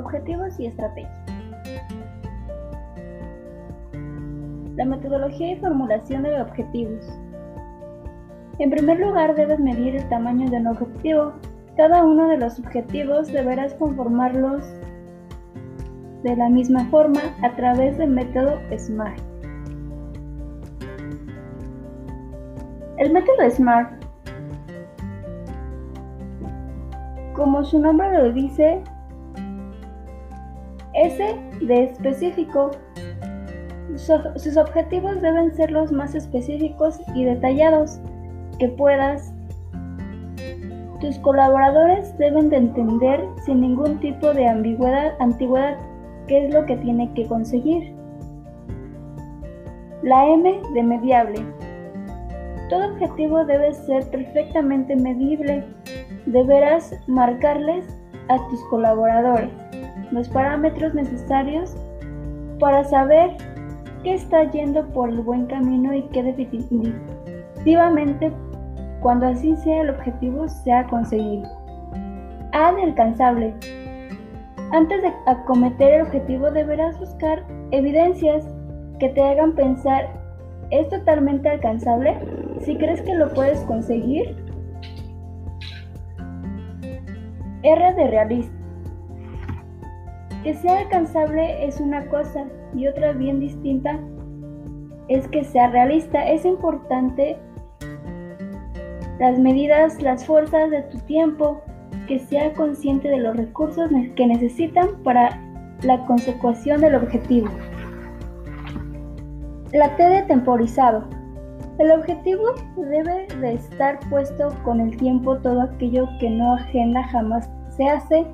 Objetivos y estrategias. La metodología y formulación de objetivos. En primer lugar, debes medir el tamaño de un objetivo. Cada uno de los objetivos deberás conformarlos de la misma forma a través del método SMART. El método SMART, como su nombre lo dice, S de específico. Sus objetivos deben ser los más específicos y detallados que puedas. Tus colaboradores deben de entender sin ningún tipo de ambigüedad, antigüedad, qué es lo que tiene que conseguir. La M de mediable. Todo objetivo debe ser perfectamente medible. Deberás marcarles a tus colaboradores los parámetros necesarios para saber que está yendo por el buen camino y que definitivamente cuando así sea el objetivo sea conseguido. A de alcanzable. Antes de acometer el objetivo deberás buscar evidencias que te hagan pensar, ¿es totalmente alcanzable? Si crees que lo puedes conseguir. R de realista. Que sea alcanzable es una cosa y otra bien distinta es que sea realista. Es importante las medidas, las fuerzas de tu tiempo, que sea consciente de los recursos que necesitan para la consecución del objetivo. La T de temporizado. El objetivo debe de estar puesto con el tiempo todo aquello que no agenda jamás se hace.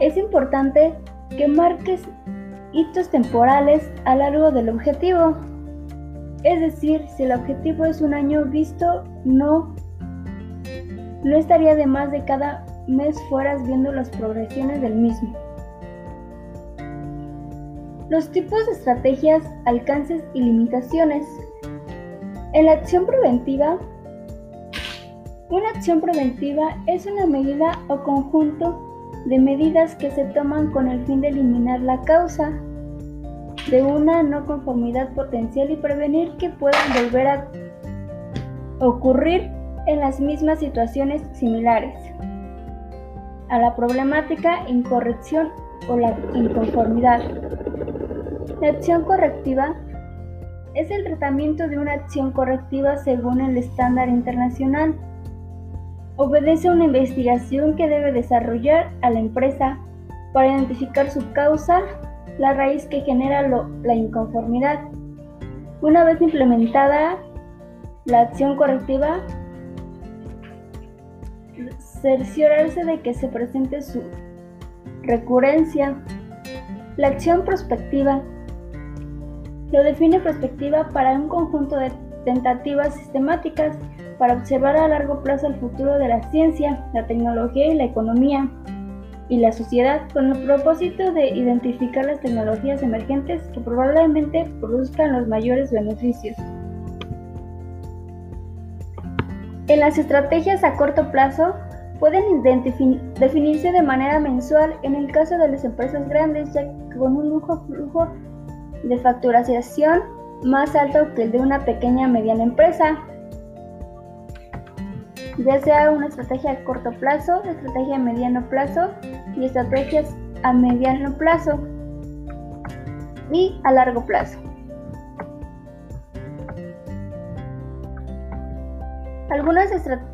Es importante que marques hitos temporales a largo del objetivo. Es decir, si el objetivo es un año visto, no, no estaría de más de cada mes fueras viendo las progresiones del mismo. Los tipos de estrategias, alcances y limitaciones. En la acción preventiva, una acción preventiva es una medida o conjunto de medidas que se toman con el fin de eliminar la causa. De una no conformidad potencial y prevenir que puedan volver a ocurrir en las mismas situaciones similares. A la problemática incorrección o la inconformidad. La acción correctiva es el tratamiento de una acción correctiva según el estándar internacional obedece a una investigación que debe desarrollar a la empresa para identificar su causa, la raíz que genera la inconformidad. Una vez implementada la acción correctiva, cerciorarse de que se presente su recurrencia. La acción prospectiva lo define prospectiva para un conjunto de tentativas sistemáticas para observar a largo plazo el futuro de la ciencia, la tecnología y la economía y la sociedad con el propósito de identificar las tecnologías emergentes que probablemente produzcan los mayores beneficios. En las estrategias a corto plazo pueden definirse de manera mensual en el caso de las empresas grandes, ya que con un flujo de facturación más alto que el de una pequeña o mediana empresa, ya sea una estrategia a corto plazo, estrategia a mediano plazo y estrategias a mediano plazo y a largo plazo. Algunas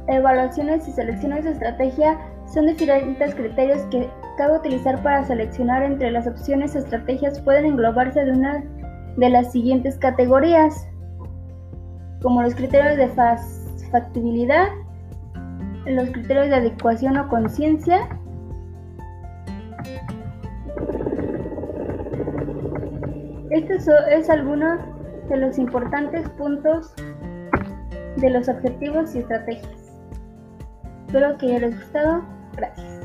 evaluaciones y selecciones de estrategia son diferentes criterios que cabe utilizar para seleccionar entre las opciones estrategias pueden englobarse de una de las siguientes categorías, como los criterios de factibilidad, los criterios de adecuación o conciencia, este es alguno de los importantes puntos de los objetivos y estrategias. Espero que haya les gustado. Gracias.